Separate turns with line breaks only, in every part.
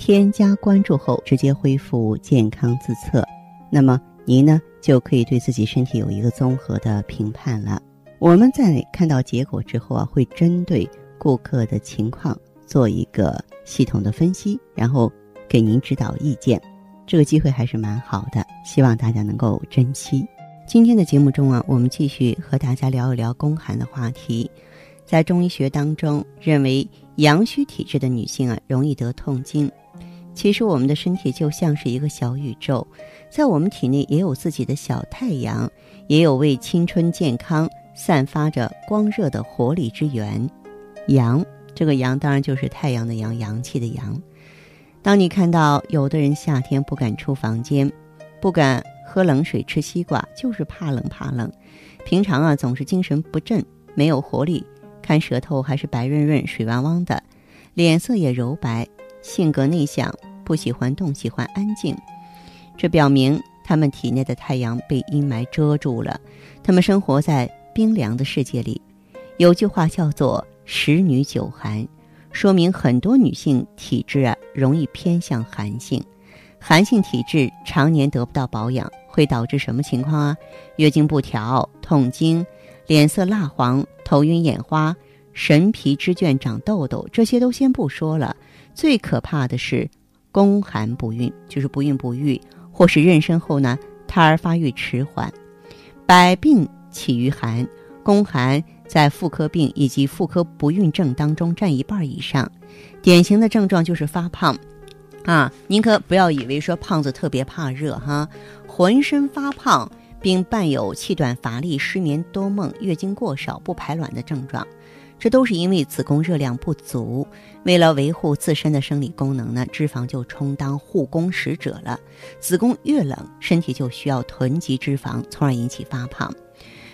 添加关注后，直接恢复健康自测，那么您呢就可以对自己身体有一个综合的评判了。我们在看到结果之后啊，会针对顾客的情况做一个系统的分析，然后给您指导意见。这个机会还是蛮好的，希望大家能够珍惜。今天的节目中啊，我们继续和大家聊一聊宫寒的话题。在中医学当中，认为阳虚体质的女性啊，容易得痛经。其实我们的身体就像是一个小宇宙，在我们体内也有自己的小太阳，也有为青春健康散发着光热的活力之源。阳，这个阳当然就是太阳的阳，阳气的阳。当你看到有的人夏天不敢出房间，不敢喝冷水、吃西瓜，就是怕冷怕冷。平常啊总是精神不振，没有活力，看舌头还是白润润、水汪汪的，脸色也柔白。性格内向，不喜欢动，喜欢安静，这表明他们体内的太阳被阴霾遮住了，他们生活在冰凉的世界里。有句话叫做“十女九寒”，说明很多女性体质啊容易偏向寒性。寒性体质常年得不到保养，会导致什么情况啊？月经不调、痛经、脸色蜡黄、头晕眼花、神疲肢倦、长痘痘，这些都先不说了。最可怕的是宫寒不孕，就是不孕不育，或是妊娠后呢，胎儿发育迟缓。百病起于寒，宫寒在妇科病以及妇科不孕症当中占一半以上。典型的症状就是发胖，啊，您可不要以为说胖子特别怕热哈，浑身发胖，并伴有气短乏力、失眠多梦、月经过少、不排卵的症状。这都是因为子宫热量不足，为了维护自身的生理功能呢，脂肪就充当护工使者了。子宫越冷，身体就需要囤积脂肪，从而引起发胖。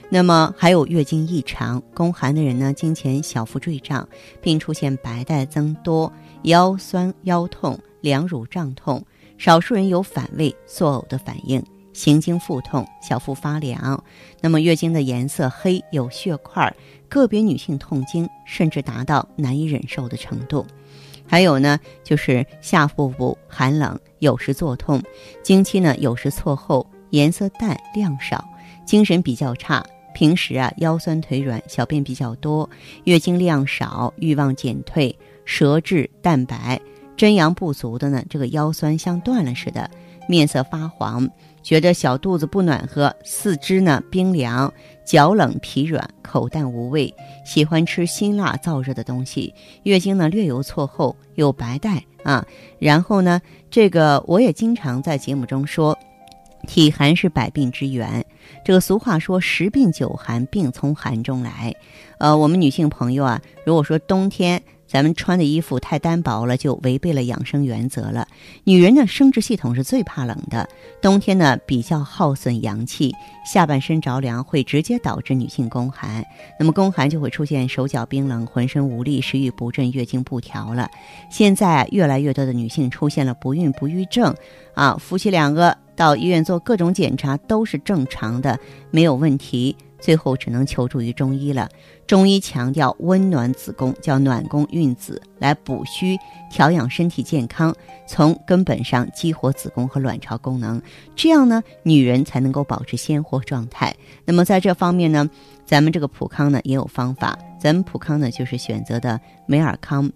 那么还有月经异常，宫寒的人呢，经前小腹坠胀，并出现白带增多、腰酸腰痛、两乳胀痛，少数人有反胃、作呕的反应。行经腹痛，小腹发凉，那么月经的颜色黑，有血块，个别女性痛经甚至达到难以忍受的程度。还有呢，就是下腹部寒冷，有时作痛，经期呢有时错后，颜色淡，量少，精神比较差，平时啊腰酸腿软，小便比较多，月经量少，欲望减退，舌质淡白，真阳不足的呢，这个腰酸像断了似的，面色发黄。觉得小肚子不暖和，四肢呢冰凉，脚冷皮软，口淡无味，喜欢吃辛辣燥热的东西。月经呢略有错后，有白带啊。然后呢，这个我也经常在节目中说，体寒是百病之源。这个俗话说十病九寒，病从寒中来。呃，我们女性朋友啊，如果说冬天。咱们穿的衣服太单薄了，就违背了养生原则了。女人的生殖系统是最怕冷的，冬天呢比较耗损阳气，下半身着凉会直接导致女性宫寒。那么宫寒就会出现手脚冰冷、浑身无力、食欲不振、月经不调了。现在越来越多的女性出现了不孕不育症，啊，夫妻两个到医院做各种检查都是正常的，没有问题。最后只能求助于中医了。中医强调温暖子宫，叫暖宫孕子，来补虚调养身体健康，从根本上激活子宫和卵巢功能，这样呢，女人才能够保持鲜活状态。那么在这方面呢，咱们这个普康呢也有方法。咱们普康呢就是选择的美尔康，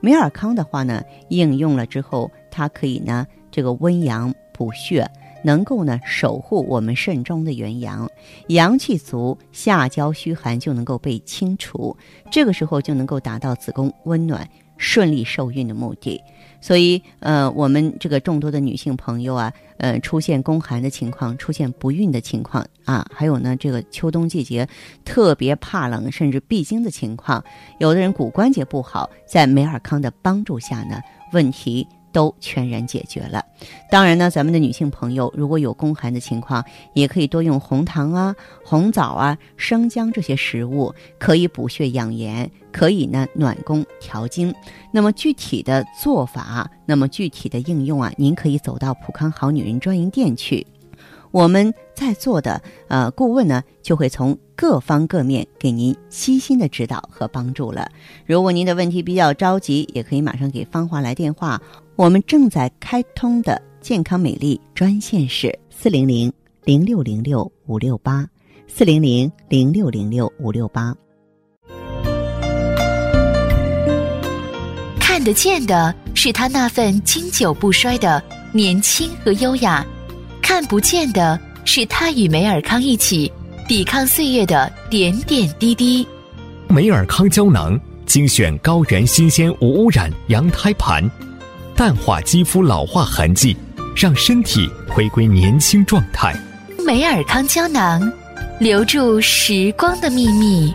美尔康的话呢，应用了之后，它可以呢这个温阳补血。能够呢守护我们肾中的元阳，阳气足，下焦虚寒就能够被清除，这个时候就能够达到子宫温暖、顺利受孕的目的。所以，呃，我们这个众多的女性朋友啊，呃，出现宫寒的情况，出现不孕的情况啊，还有呢，这个秋冬季节特别怕冷，甚至闭经的情况，有的人骨关节不好，在美尔康的帮助下呢，问题都全然解决了。当然呢，咱们的女性朋友如果有宫寒的情况，也可以多用红糖啊、红枣啊、生姜这些食物，可以补血养颜，可以呢暖宫调经。那么具体的做法，那么具体的应用啊，您可以走到普康好女人专营店去。我们在座的呃顾问呢，就会从各方各面给您悉心的指导和帮助了。如果您的问题比较着急，也可以马上给芳华来电话。我们正在开通的健康美丽专线是四零零零六零六五六八四零零零六零六五六八。
看得见的是他那份经久不衰的年轻和优雅。看不见的是他与梅尔康一起抵抗岁月的点点滴滴。
梅尔康胶囊精选高原新鲜无污染羊胎盘，淡化肌肤老化痕迹，让身体回归年轻状态。
梅尔康胶囊，留住时光的秘密。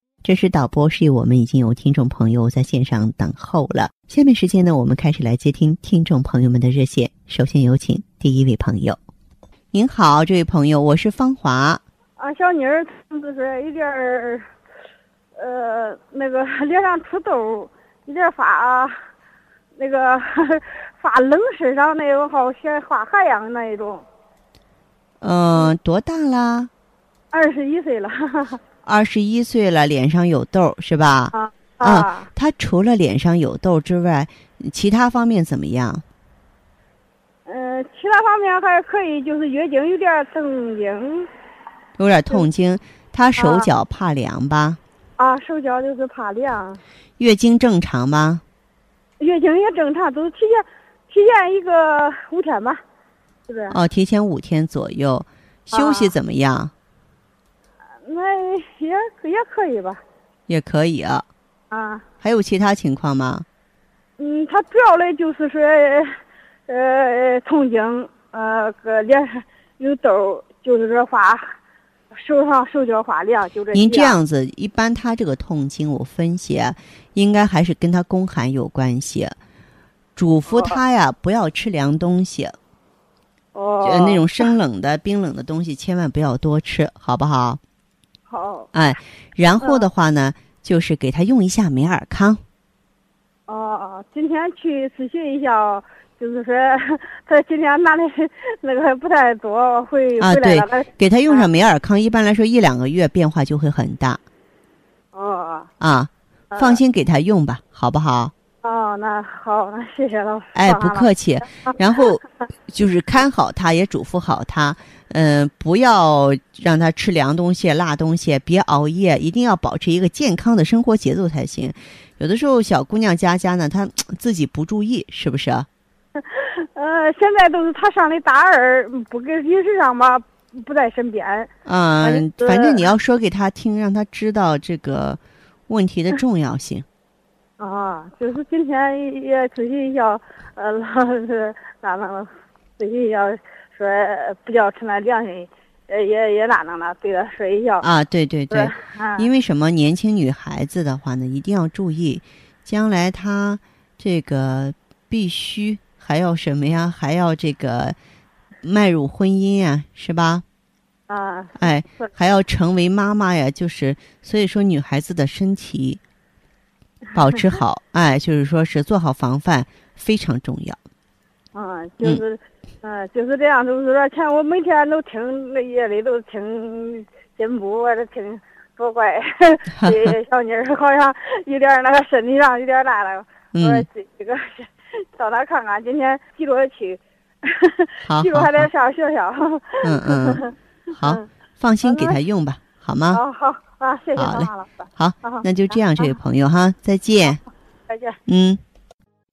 这是导播示意我们已经有听众朋友在线上等候了。下面时间呢，我们开始来接听听众朋友们的热线。首先有请第一位朋友。您好，这位朋友，我是芳华。
啊，小妮儿就是有点儿，呃，那个脸上出痘，有点发，那个 发冷，身上那种好像发汗样那一种。
嗯，多大啦？
二十一岁了。
二十一岁了，脸上有痘是吧？
啊
啊！他除了脸上有痘之外，其他方面怎么样？
嗯，其他方面还可以，就是月经有点痛经。
有点痛经，他手脚怕凉吧？
啊，手脚就是怕凉。
月经正常吗？
月经也正常，都提前提前一个五天吧，是不是？
哦，提前五天左右。休息怎么样？
那也也可以吧，
也可以啊。
啊，
还有其他情况吗？
嗯，他主要的就是说，呃，痛经，呃，个脸上有痘，就是说发，手上手脚发凉，就这。
您这样子，一般他这个痛经，我分析，应该还是跟他宫寒有关系。嘱咐他呀，不要吃凉东西。
哦。
那种生冷的、冰冷的东西，千万不要多吃，好不好？
好，
哎，然后的话呢，就是给他用一下美尔康。
哦哦，今天去咨询一下，就是说他今天拿的那个不太多，回
啊，
回来
了。给他用上美尔康，一般来说一两个月变化就会很大。
哦。
啊，放心给他用吧，好不好？
哦，那好，那谢谢老师。
哎，不客气。然后就是看好他，也嘱咐好他。嗯，不要让他吃凉东西、辣东西，别熬夜，一定要保持一个健康的生活节奏才行。有的时候小姑娘家家呢，她 自己不注意，是不是？
呃，现在都是他上的大二，不跟饮食上吧，不在身边。
嗯，反正你要说给他听，让他知道这个问题的 重要性。
啊，就是今天也咨询一下，呃，老师咋弄？咨询一下。说不叫吃那凉的，呃，也也哪能了，对他说一下。
啊，对对对，因为什么？年轻女孩子的话呢，一定要注意，将来她这个必须还要什么呀？还要这个迈入婚姻呀，是吧？
啊。
哎，还要成为妈妈呀，就是所以说，女孩子的身体保持好，哎，就是说是做好防范非常重要。
啊，就是。嗯，就是这样，就是说，前我每天都听那夜里都听进步，我这听多乖，这小妮儿好像有点那个身体上有点那了。我说这这个到那看看，今天记着去，记着还得上学校。
嗯嗯，好，放心给他用吧，好吗？
好好啊，谢谢
好嘞，
好，
好，那就这样，这位朋友哈，再见。
再见。
嗯，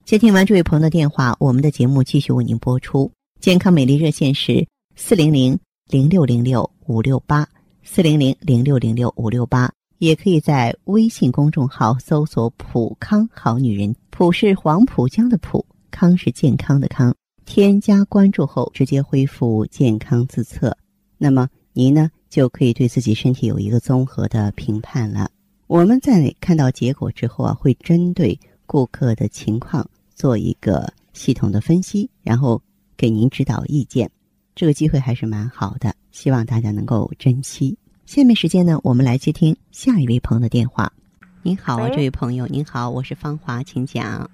接听完这位朋友的电话，我们的节目继续为您播出。健康美丽热线是四零零零六零六五六八四零零零六零六五六八，也可以在微信公众号搜索“普康好女人”，普是黄浦江的浦，康是健康的康。添加关注后，直接恢复健康自测，那么您呢就可以对自己身体有一个综合的评判了。我们在看到结果之后啊，会针对顾客的情况做一个系统的分析，然后给您指导意见。这个机会还是蛮好的，希望大家能够珍惜。下面时间呢，我们来接听下一位朋友的电话。您好啊，这位朋友，您好，我是芳华，请讲。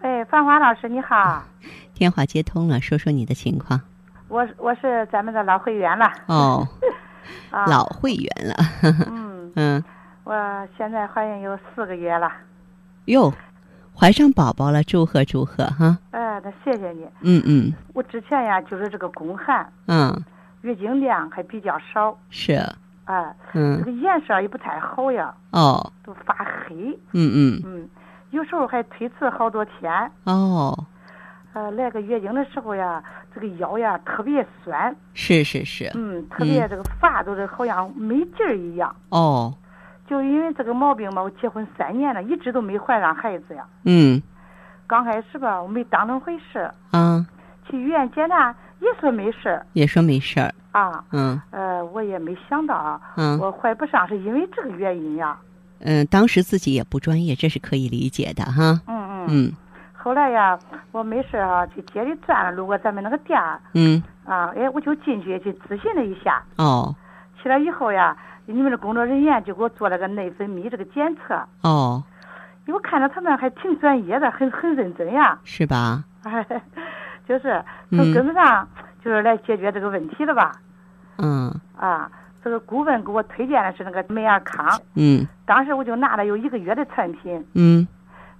哎，芳华老师你好。
电话接通了，说说你的情况。
我我是咱们的老会员了。
哦，老会员了。
嗯 嗯，我现在怀孕有四个月了。
哟，怀上宝宝了，祝贺祝贺哈！
哎，那谢谢你。
嗯嗯。
我之前呀，就是这个宫寒。
嗯。
月经量还比较少。
是。
哎。
嗯。
这个颜色也不太好呀。
哦。
都发黑。
嗯
嗯。嗯，有时候还推迟好多天。
哦。
呃，来个月经的时候呀，这个腰呀特别酸。
是是是。
嗯，特别这个发都是好像没劲儿一样。
哦。
就因为这个毛病嘛，我结婚三年了，一直都没怀上孩子呀。
嗯。
刚开始吧，我没当成回事。
啊。
去医院检查也说没事儿。
也说没事儿。
啊。
嗯。
呃，我也没想到。
嗯。
我怀不上是因为这个原因呀。
嗯，当时自己也不专业，这是可以理解的哈。
嗯嗯。
嗯。
后来呀，我没事啊，去街里转了，路过咱们那个店，
嗯，
啊，哎，我就进去去咨询了一下。
哦。
去了以后呀，你们的工作人员就给我做了个内分泌这个检测。
哦。
我看着他们还挺专业的，很很认真呀。
是吧？
哎，就是从根本上就是来解决这个问题的吧。
嗯。
啊，这个顾问给我推荐的是那个美尔康。
嗯。
当时我就拿了有一个月的产品。
嗯。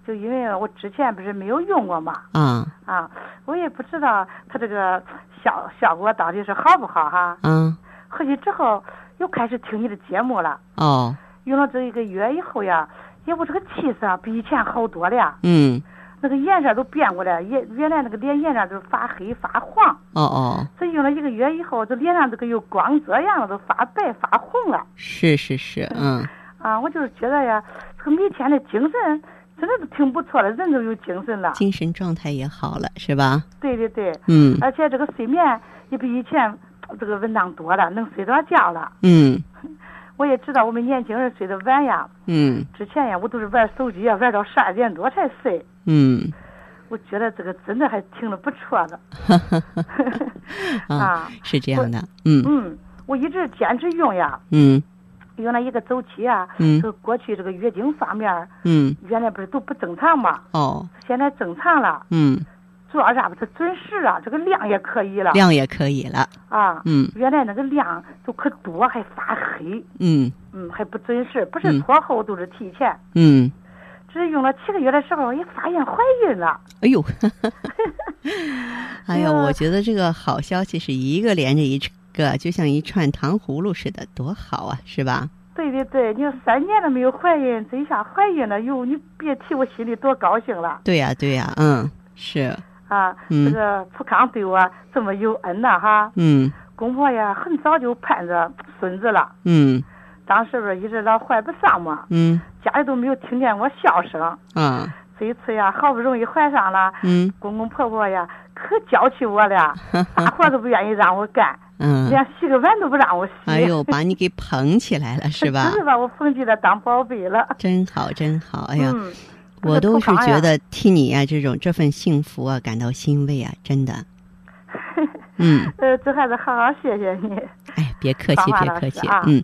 就因为我之前不是没有用过嘛，
啊
啊，我也不知道它这个效效果到底是好不好哈。
嗯。
回去之后又开始听你的节目了。
哦。
用了这一个月以后呀，也我这个气色比以前好多了。
嗯。
那个颜色都变过来，原原来那个脸颜色都发黑发黄。
哦哦。
这用了一个月以后，这脸上这个有光泽样了，都发白发红了。
是是是，嗯。
啊，我就是觉得呀，这个每天的精神。真的是挺不错的，人都有精神了，
精神状态也好了，是吧？
对对对，
嗯，
而且这个睡眠也比以前这个文章多了，能睡着觉了。
嗯，
我也知道我们年轻人睡得晚呀。
嗯，
之前呀，我都是玩手机呀，玩到十二点多才睡。
嗯，
我觉得这个真的还挺的不错的。
啊，是这样的，嗯
嗯，我一直坚持用呀。
嗯。
用了一个周期啊，
嗯，
这个过去这个月经方面，
嗯，
原来不是都不正常嘛，
哦，
现在正常了，
嗯，
主要啥吧？它准时啊，这个量也可以了，
量也可以了，
啊，
嗯，
原来那个量都可多，还发黑，
嗯，
嗯，还不准时，不是拖后都是提前，
嗯，
只是用了七个月的时候，也发现怀孕了，
哎呦，哎呀，我觉得这个好消息是一个连着一。个就像一串糖葫芦似的，多好啊，是吧？
对对对，你说三年都没有怀孕，这一下怀孕了，哟，你别提我心里多高兴了。
对呀对呀，嗯，是。
啊，这个普康对我这么有恩呐，哈。
嗯。
公婆呀，很早就盼着孙子了。
嗯。
当时不是一直老怀不上嘛。
嗯。
家里都没有听见我笑声。
啊。
这一次呀，好不容易怀上了。
嗯。
公公婆婆呀，可娇气我了，啥活都不愿意让我干。
嗯，
连洗个碗都不让我洗。
哎呦，把你给捧起来了，是吧？
是把我捧起来当宝贝了。
真好，真好！哎呀，
嗯、
我都是觉得替你呀，这种这份幸福啊，感到欣慰啊，真的。嗯。
呃，这还是好好谢谢你。
哎，别客气，别客气。嗯，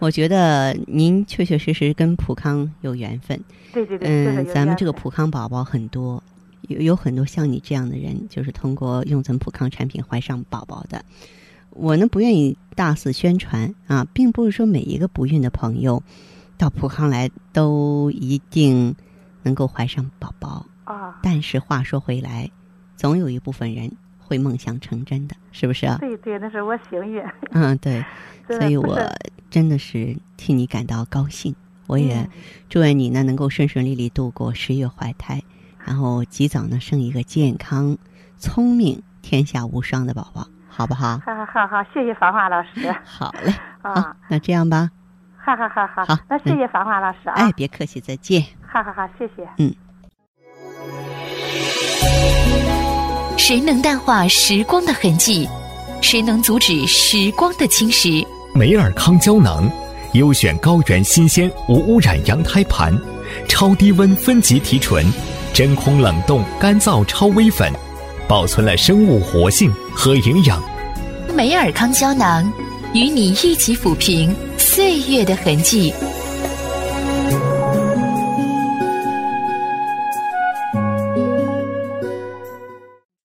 我觉得您确确实实跟普康有缘分。
对对对。
嗯，咱们这个普康宝宝很多，有有很多像你这样的人，就是通过用咱们普康产品怀上宝宝的。我呢不愿意大肆宣传啊，并不是说每一个不孕的朋友到普康来都一定能够怀上宝宝
啊。
但是话说回来，总有一部分人会梦想成真的，是不是啊？
对对，那是我幸运。
嗯，对，所以我真的是替你感到高兴我也
嗯
祝愿你呢能够顺顺利利度过十月怀胎，然后及早呢生一个健康、聪明、天下无双的宝宝，好不好？
好好好好，谢谢芳华老师
好嘞，好
啊，，
那这样吧，
好好好好
好
那谢谢芳华老师啊，
哎，别客气，再见。
哈哈哈，谢谢。
嗯谁能淡化时光的痕迹？谁能阻止时光的侵蚀？
美尔康胶囊，优选高原新鲜无污染羊胎盘，超低温分级提纯，真空冷冻干燥超微粉，保存了生物活性和营养。
美尔康胶囊与你一起抚平岁月的痕迹。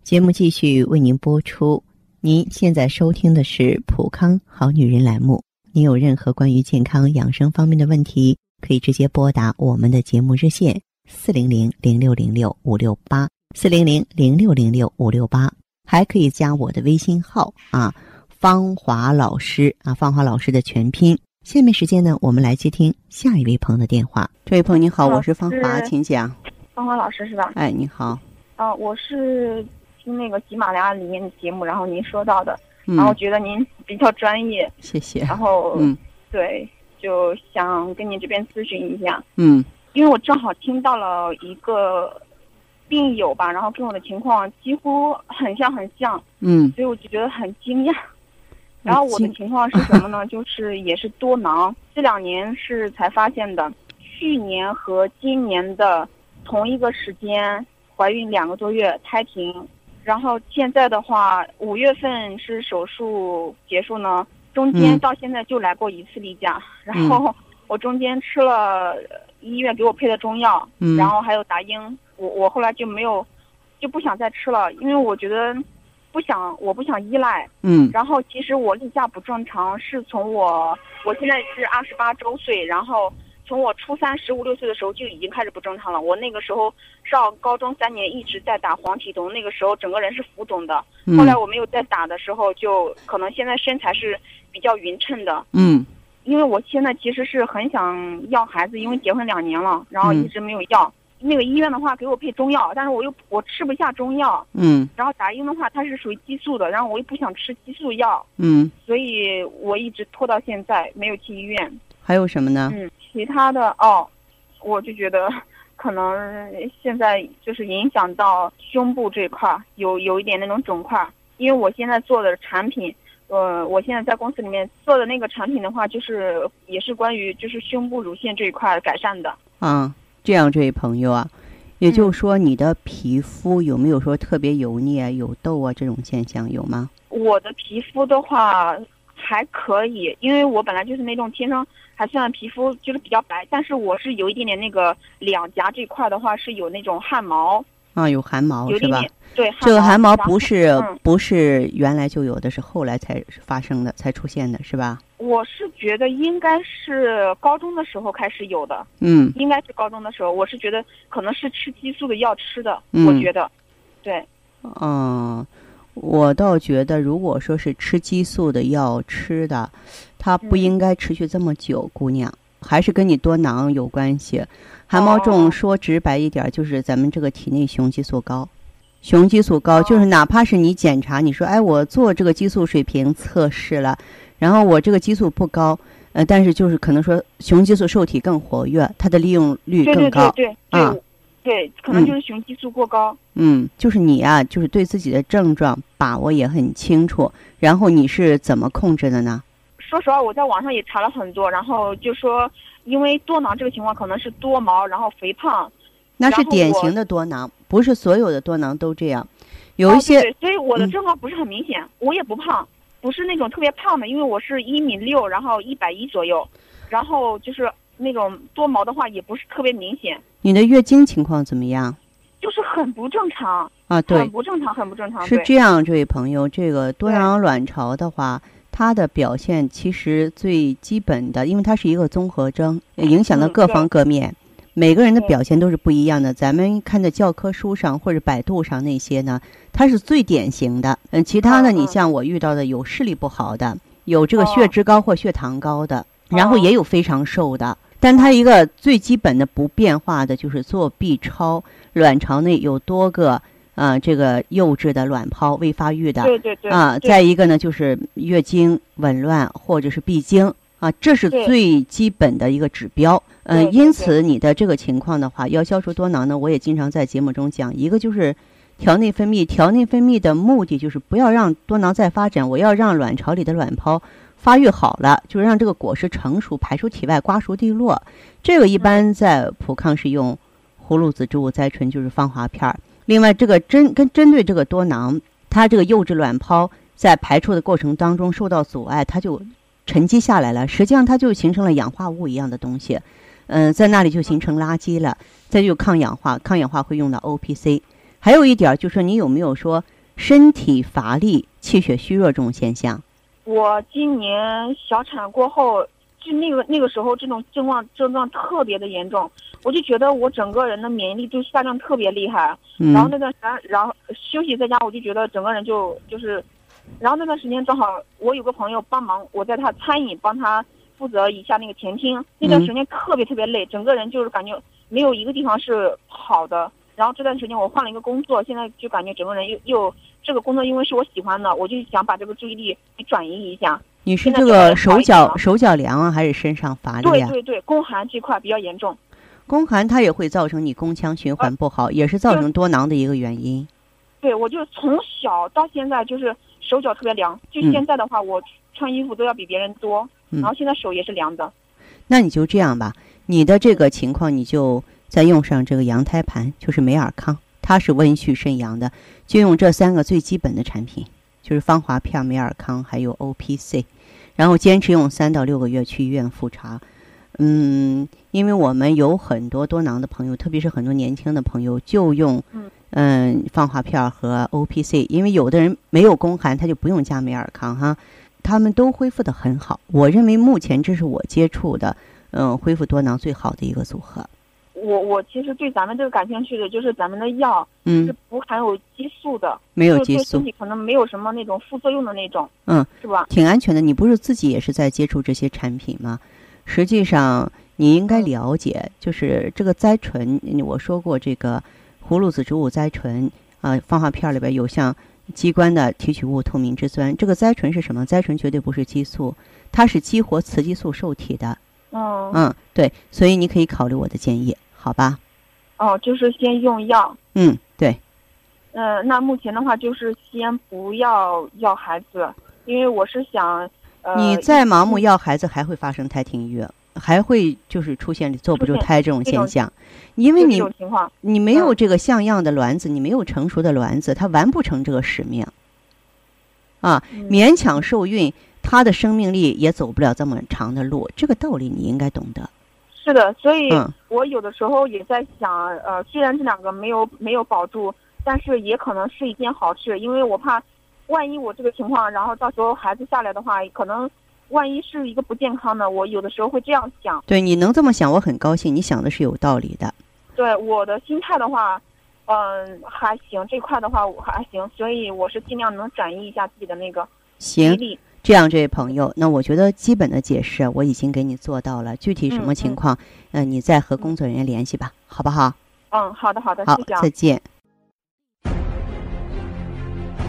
节目继续为您播出。您现在收听的是《普康好女人》栏目。您有任何关于健康养生方面的问题，可以直接拨打我们的节目热线四零零零六零六五六八四零零零六零六五六八，还可以加我的微信号啊，芳华老师啊，芳华老师的全拼。下面时间呢，我们来接听下一位朋友的电话。这位朋友你好，我是芳华，请讲。
芳华老师是吧？
哎，你好，
啊、我是听那个喜马拉雅里面的节目，然后您说到的，
嗯
然后觉得您比较专业，
谢谢。
然后、
嗯
对，就想跟您这边咨询一下，
嗯
因为我正好听到了一个病友吧，然后跟我的情况几乎很像很像，
嗯
所以我就觉得很惊讶。然后我的情况是什么呢？就是也是多囊，这两年是才发现的，去年和今年的同一个时间怀孕两个多月，胎停。然后现在的话，五月份是手术结束呢，中间
嗯
到现在就来过一次例假，然后我中间吃了呃医院给我配的中药，
嗯
然后还有达英，我我后来就没有，就不想再吃了，因为我觉得不想，我不想依赖。
嗯
然后其实我例假不正常，是从我我现在是二十八周岁，然后从我初三十五六岁的时候就已经开始不正常了。我那个时候上高中三年一直在打黄体酮，那个时候整个人是浮肿的。
嗯
后来我没有再打的时候，就可能现在身材是比较匀称的。
嗯
因为我现在其实是很想要孩子，因为结婚两年了，然后
嗯
一直没有要。那个医院的话给我配中药，但是我又我吃不下中药，
嗯
然后达英的话它是属于激素的，然后我又不想吃激素药，
嗯，
所以我一直拖到现在没有去医院。
还有什么呢？
嗯，其他的哦，我就觉得 可能现在就是影响到胸部这块儿有有一点那种肿块儿，因为我现在做的产品。呃，我现在在公司里面做的那个产品的话，就是也是关于就是胸部乳腺这一块改善的。
啊，这样，这位朋友啊，也就是说，你的皮肤有没有说特别油腻啊、有痘啊这种现象有吗？
我的皮肤的话还可以，因为我本来就是那种天生还算皮肤就是比较白，但是我是有一点点那个两颊这块的话是有那种汗毛，
啊，有汗毛是吧？
对
这个汗毛不是、
嗯
不是原来就有的，是后来才发生的，才出现的是吧？
我是觉得应该是高中的时候开始有的，
嗯
应该是高中的时候，我是觉得可能是吃激素的药吃的，
嗯
我觉得，对，
嗯，我倒觉得，如果说是吃激素的药吃的，它不
嗯
应该持续这么久，姑娘，还是跟你多囊有关系。汗毛重，
哦
说直白一点，就是咱们这个体内雄激素高。雄激素高，
哦
就是哪怕是你检查，你说，哎，我做这个激素水平测试了，然后我这个激素不高，呃，但是就是可能说雄激素受体更活跃，它的利用率
对对
更高。
对对对、
啊
对，可能就是雄激素过高。
嗯，就是你啊，就是对自己的症状把握也很清楚，然后你是怎么控制的呢？
说实话，我在网上也查了很多，然后就说，因为多囊这个情况可能是多毛，然后肥胖，
那是典型的多囊，不是所有的多囊都这样，有
哦
一些、
对对，所以我的
嗯。
症状不是很明显，我也不胖，不是那种特别胖的，因为我是一米六，然后一百一左右，然后就是那种多毛的话也不是特别明显，
你的月经情况怎么样？
就是很不正常，
啊？对
很，不正常，很不正常。
是这样，这位朋友，这个多囊卵巢的话，它的表现其实最基本的，因为它是一个综合征，影响了各方各面。每个人的表现都是不一样的。咱们看的教科书上或者百度上那些呢，它是最典型的。嗯，其他的你像我遇到的有视力不好的，有这个血
哦
脂高或血糖高的，然后
哦
也有非常瘦的。但它一个最基本的不变化的就是做 B 超，卵巢内有多个呃这个幼稚的卵泡未发育的，
对对对
啊，再一个呢就是月经紊乱或者是闭经啊，这是最基本的一个指标。嗯、因此你的这个情况的话，要消除多囊呢，我也经常在节目中讲，一个就是调内分泌，调内分泌的目的就是不要让多囊再发展，我要让卵巢里的卵泡发育好了，就是让这个果实成熟，排出体外，瓜熟蒂落。这个一般在普康是用葫芦籽植物甾醇，就是芳华片儿。另外，这个针跟针对这个多囊，它这个幼稚卵泡在排出的过程当中受到阻碍，它就沉积下来了。实际上，它就形成了氧化物一样的东西，嗯、在那里就形成垃圾了。再就抗氧化，抗氧化会用到 O P C。还有一点儿就是，你有没有说身体乏力、气血虚弱这种现象？
我今年小产过后，就那个那个时候，这种症状症状特别的严重，我就觉得我整个人的免疫力就下降特别厉害。
嗯
然后那段时间，然后休息在家，我就觉得整个人就就是，然后那段时间正好我有个朋友帮忙，我在他餐饮帮他负责一下那个前厅，那段时间特别特别累，整个人就是感觉没有一个地方是好的。然后这段时间我换了一个工作，现在就感觉整个人又又这个工作因为是我喜欢的，我就想把这个注意力给转移一下。
你是这个手脚手脚凉啊，还是身上乏力啊？
对对对，宫寒这块比较严重。
宫寒它也会造成你宫腔循环不好，也是造成多囊的一个原因。
对，我就从小到现在就是手脚特别凉，就
嗯
现在的话，我穿衣服都要比别人多，
嗯
然后现在手也是凉的。
那你就这样吧，你的这个情况，你就再用上这个羊胎盘，就是美尔康，它是温煦肾阳的，就用这三个最基本的产品，就是芳华片、美尔康还有 O P C，然后坚持用三到六个月去医院复查。嗯，因为我们有很多多囊的朋友，特别是很多年轻的朋友，就用
嗯
嗯芳华片和 O P C，因为有的人没有宫寒，他就不用加美尔康哈，他们都恢复的很好。我认为目前这是我接触的。嗯，恢复多囊最好的一个组合。
我我其实对咱们这个感兴趣的，就是咱们的药
嗯
是，不含有激素的，
没有激素
就是对身，体可能没有什么那种副作用的那种，
嗯，
是吧？
挺安全的。你不是自己也是在接触这些产品吗？实际上，你应该了解，就是这个甾醇，我说过这个葫芦籽植物甾醇啊、芳华片里边有像机关的提取物透明质酸。这个甾醇是什么？甾醇绝对不是激素，它是激活雌激素受体的。
嗯，
嗯，对，所以你可以考虑我的建议，好吧？
哦，就是先用药。
嗯，对。
嗯、那目前的话就是先不要要孩子，因为我是想，呃，
你再盲目要孩子，还会发生胎停育，还会就是出现坐不住胎这种现象，因为你你没有
嗯
这个像样的卵子，你没有成熟的卵子，它完不成这个使命。啊，
嗯
勉强受孕，它的生命力也走不了这么长的路，这个道理你应该懂得。
是的，所以
嗯
我有的时候也在想，呃，虽然这两个没有没有保住，但是也可能是一件好事，因为我怕，万一我这个情况，然后到时候孩子下来的话，可能万一是一个不健康的，我有的时候会这样想。
对，你能这么想，我很高兴。你想的是有道理的。
对我的心态的话，嗯，还行，这块的话我还行，所以我是尽量能转移一下自己的那个
行
比，例。
这样，这位朋友，那我觉得基本的解释我已经给你做到了。具体什么情况，嗯、你再和工作人员联系吧，好不好？
嗯，好的好的，
好
谢谢啊，
再见。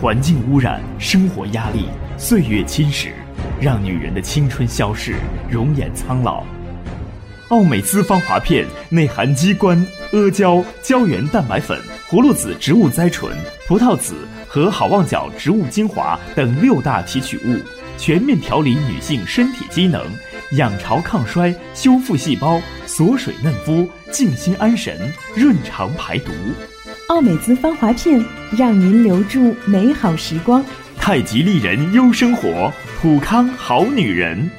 环境污染、生活压力、岁月侵蚀，让女人的青春消逝，容颜苍老。奥美姿芳华片内含鸡冠、阿胶、胶原蛋白粉、葫芦籽植物甾醇、葡萄籽和好望角植物精华等六大提取物，全面调理女性身体机能，养巢抗衰，修复细胞，锁水嫩肤，静心安神，润肠排毒。
奥美姿芳华片，让您留住美好时光。
太极丽人优生活，普康好女人。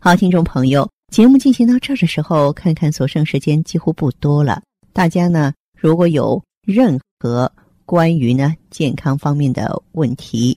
好，听众朋友，节目进行到这儿的时候，看看所剩时间几乎不多了。大家呢，如果有任何关于呢健康方面的问题，